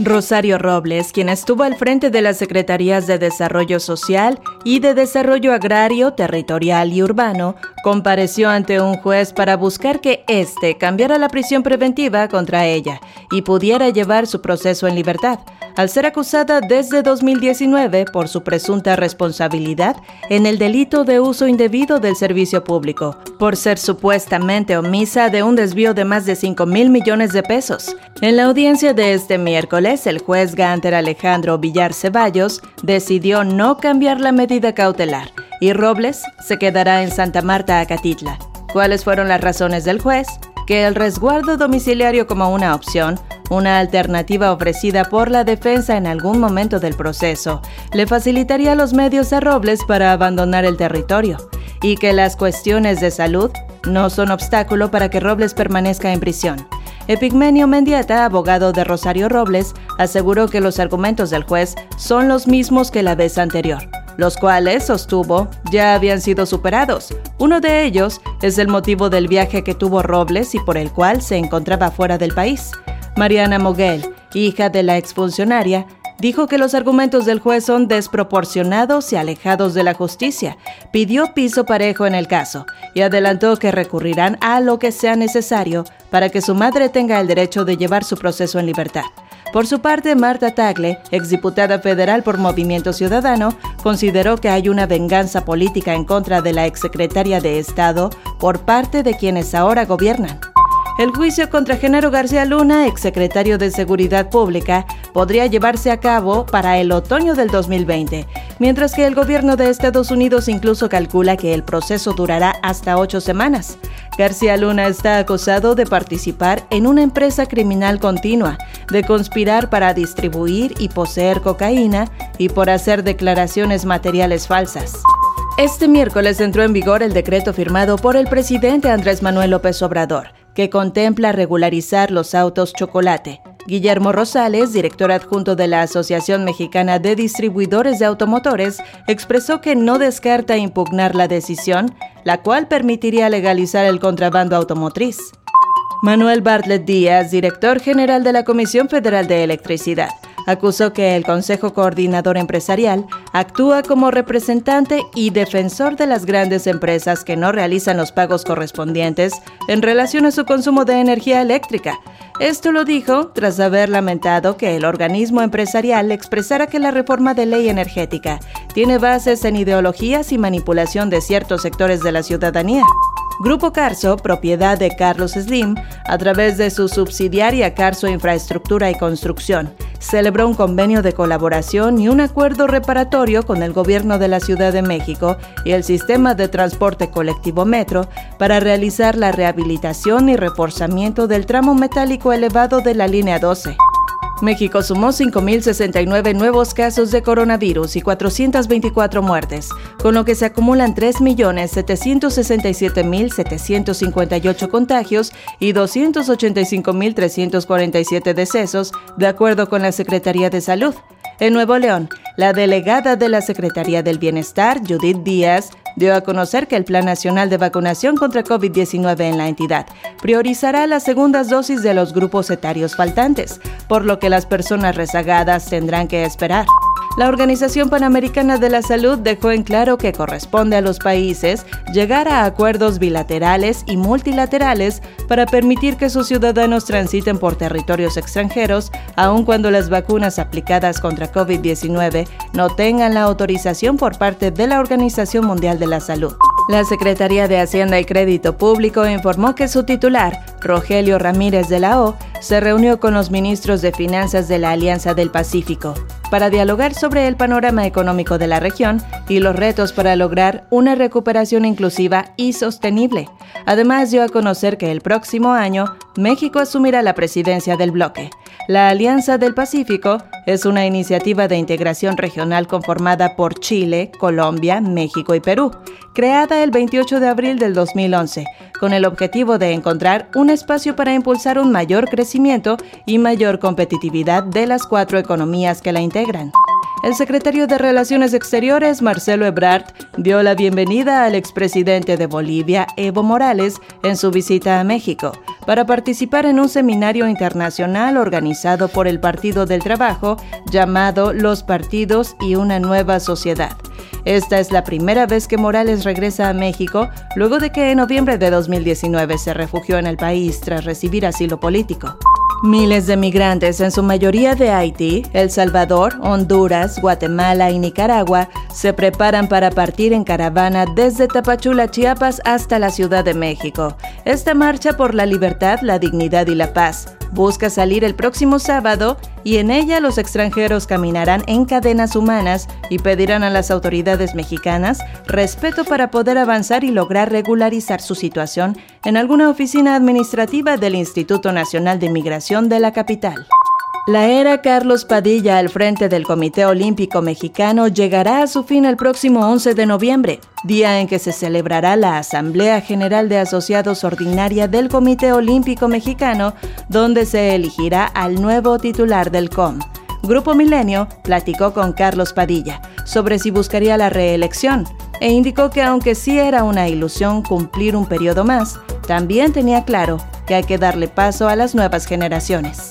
Rosario Robles, quien estuvo al frente de las Secretarías de Desarrollo Social y de Desarrollo Agrario, Territorial y Urbano, compareció ante un juez para buscar que éste cambiara la prisión preventiva contra ella y pudiera llevar su proceso en libertad, al ser acusada desde 2019 por su presunta responsabilidad en el delito de uso indebido del servicio público, por ser supuestamente omisa de un desvío de más de 5 mil millones de pesos. En la audiencia de este miércoles, el juez Ganter Alejandro Villar Ceballos decidió no cambiar la medida cautelar y Robles se quedará en Santa Marta, Acatitla. ¿Cuáles fueron las razones del juez? Que el resguardo domiciliario como una opción una alternativa ofrecida por la defensa en algún momento del proceso le facilitaría los medios a Robles para abandonar el territorio y que las cuestiones de salud no son obstáculo para que Robles permanezca en prisión. Epigmenio Mendieta, abogado de Rosario Robles, aseguró que los argumentos del juez son los mismos que la vez anterior, los cuales, sostuvo, ya habían sido superados. Uno de ellos es el motivo del viaje que tuvo Robles y por el cual se encontraba fuera del país. Mariana Moguel, hija de la exfuncionaria, dijo que los argumentos del juez son desproporcionados y alejados de la justicia. Pidió piso parejo en el caso y adelantó que recurrirán a lo que sea necesario para que su madre tenga el derecho de llevar su proceso en libertad. Por su parte, Marta Tagle, exdiputada federal por Movimiento Ciudadano, consideró que hay una venganza política en contra de la exsecretaria de Estado por parte de quienes ahora gobiernan. El juicio contra Genaro García Luna, exsecretario de Seguridad Pública, podría llevarse a cabo para el otoño del 2020, mientras que el gobierno de Estados Unidos incluso calcula que el proceso durará hasta ocho semanas. García Luna está acusado de participar en una empresa criminal continua, de conspirar para distribuir y poseer cocaína y por hacer declaraciones materiales falsas. Este miércoles entró en vigor el decreto firmado por el presidente Andrés Manuel López Obrador que contempla regularizar los autos chocolate. Guillermo Rosales, director adjunto de la Asociación Mexicana de Distribuidores de Automotores, expresó que no descarta impugnar la decisión, la cual permitiría legalizar el contrabando automotriz. Manuel Bartlett Díaz, director general de la Comisión Federal de Electricidad, acusó que el Consejo Coordinador Empresarial actúa como representante y defensor de las grandes empresas que no realizan los pagos correspondientes en relación a su consumo de energía eléctrica. Esto lo dijo tras haber lamentado que el organismo empresarial expresara que la reforma de ley energética tiene bases en ideologías y manipulación de ciertos sectores de la ciudadanía. Grupo Carso, propiedad de Carlos Slim, a través de su subsidiaria Carso Infraestructura y Construcción, celebró un convenio de colaboración y un acuerdo reparatorio con el gobierno de la Ciudad de México y el sistema de transporte colectivo Metro para realizar la rehabilitación y reforzamiento del tramo metálico elevado de la línea 12. México sumó 5.069 nuevos casos de coronavirus y 424 muertes, con lo que se acumulan 3.767.758 contagios y 285.347 decesos, de acuerdo con la Secretaría de Salud. En Nuevo León, la delegada de la Secretaría del Bienestar, Judith Díaz, dio a conocer que el Plan Nacional de Vacunación contra COVID-19 en la entidad priorizará las segundas dosis de los grupos etarios faltantes, por lo que las personas rezagadas tendrán que esperar. La Organización Panamericana de la Salud dejó en claro que corresponde a los países llegar a acuerdos bilaterales y multilaterales para permitir que sus ciudadanos transiten por territorios extranjeros, aun cuando las vacunas aplicadas contra COVID-19 no tengan la autorización por parte de la Organización Mundial de la Salud. La Secretaría de Hacienda y Crédito Público informó que su titular, Rogelio Ramírez de la O, se reunió con los ministros de Finanzas de la Alianza del Pacífico para dialogar sobre el panorama económico de la región y los retos para lograr una recuperación inclusiva y sostenible. Además, dio a conocer que el próximo año México asumirá la presidencia del bloque. La Alianza del Pacífico es una iniciativa de integración regional conformada por Chile, Colombia, México y Perú, creada el 28 de abril del 2011, con el objetivo de encontrar un espacio para impulsar un mayor crecimiento y mayor competitividad de las cuatro economías que la integran. El secretario de Relaciones Exteriores, Marcelo Ebrard, dio la bienvenida al expresidente de Bolivia, Evo Morales, en su visita a México, para participar en un seminario internacional organizado por el Partido del Trabajo llamado Los Partidos y una Nueva Sociedad. Esta es la primera vez que Morales regresa a México luego de que en noviembre de 2019 se refugió en el país tras recibir asilo político. Miles de migrantes, en su mayoría de Haití, El Salvador, Honduras, Guatemala y Nicaragua, se preparan para partir en caravana desde Tapachula, Chiapas, hasta la Ciudad de México. Esta marcha por la libertad, la dignidad y la paz busca salir el próximo sábado y en ella los extranjeros caminarán en cadenas humanas y pedirán a las autoridades mexicanas respeto para poder avanzar y lograr regularizar su situación en alguna oficina administrativa del Instituto Nacional de Migración de la capital. La era Carlos Padilla al frente del Comité Olímpico Mexicano llegará a su fin el próximo 11 de noviembre, día en que se celebrará la Asamblea General de Asociados Ordinaria del Comité Olímpico Mexicano, donde se elegirá al nuevo titular del COM. Grupo Milenio platicó con Carlos Padilla sobre si buscaría la reelección e indicó que aunque sí era una ilusión cumplir un periodo más, también tenía claro que hay que darle paso a las nuevas generaciones.